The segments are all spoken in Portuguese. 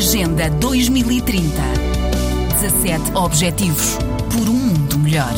Agenda 2030. 17 Objetivos por um mundo melhor.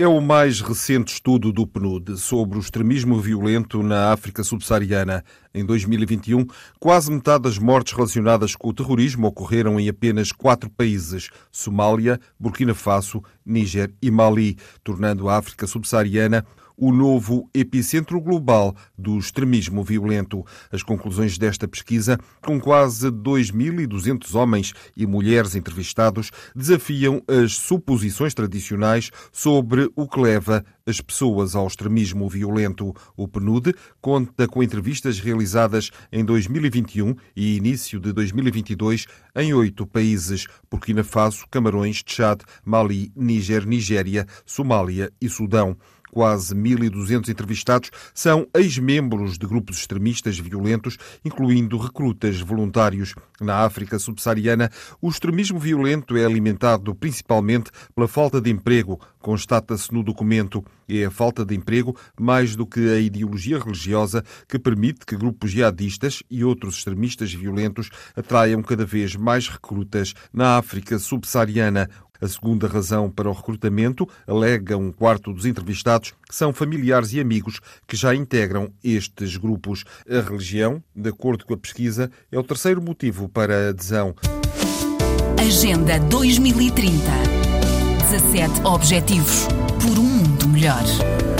É o mais recente estudo do PNUD sobre o extremismo violento na África subsaariana. Em 2021, quase metade das mortes relacionadas com o terrorismo ocorreram em apenas quatro países: Somália, Burkina Faso, Níger e Mali, tornando a África subsaariana o novo epicentro global do extremismo violento. As conclusões desta pesquisa, com quase 2.200 homens e mulheres entrevistados, desafiam as suposições tradicionais sobre o que leva as pessoas ao extremismo violento. O PNUD conta com entrevistas realizadas em 2021 e início de 2022 em oito países: Burkina Faso, Camarões, Tchad, Mali, Níger, Nigéria, Somália e Sudão. Quase 1.200 entrevistados são ex-membros de grupos extremistas violentos, incluindo recrutas voluntários. Na África subsaariana, o extremismo violento é alimentado principalmente pela falta de emprego, constata-se no documento. É a falta de emprego, mais do que a ideologia religiosa, que permite que grupos jihadistas e outros extremistas violentos atraiam cada vez mais recrutas na África subsaariana. A segunda razão para o recrutamento, alega um quarto dos entrevistados, são familiares e amigos que já integram estes grupos. A religião, de acordo com a pesquisa, é o terceiro motivo para a adesão. Agenda 2030. 17 Objetivos por um mundo melhor.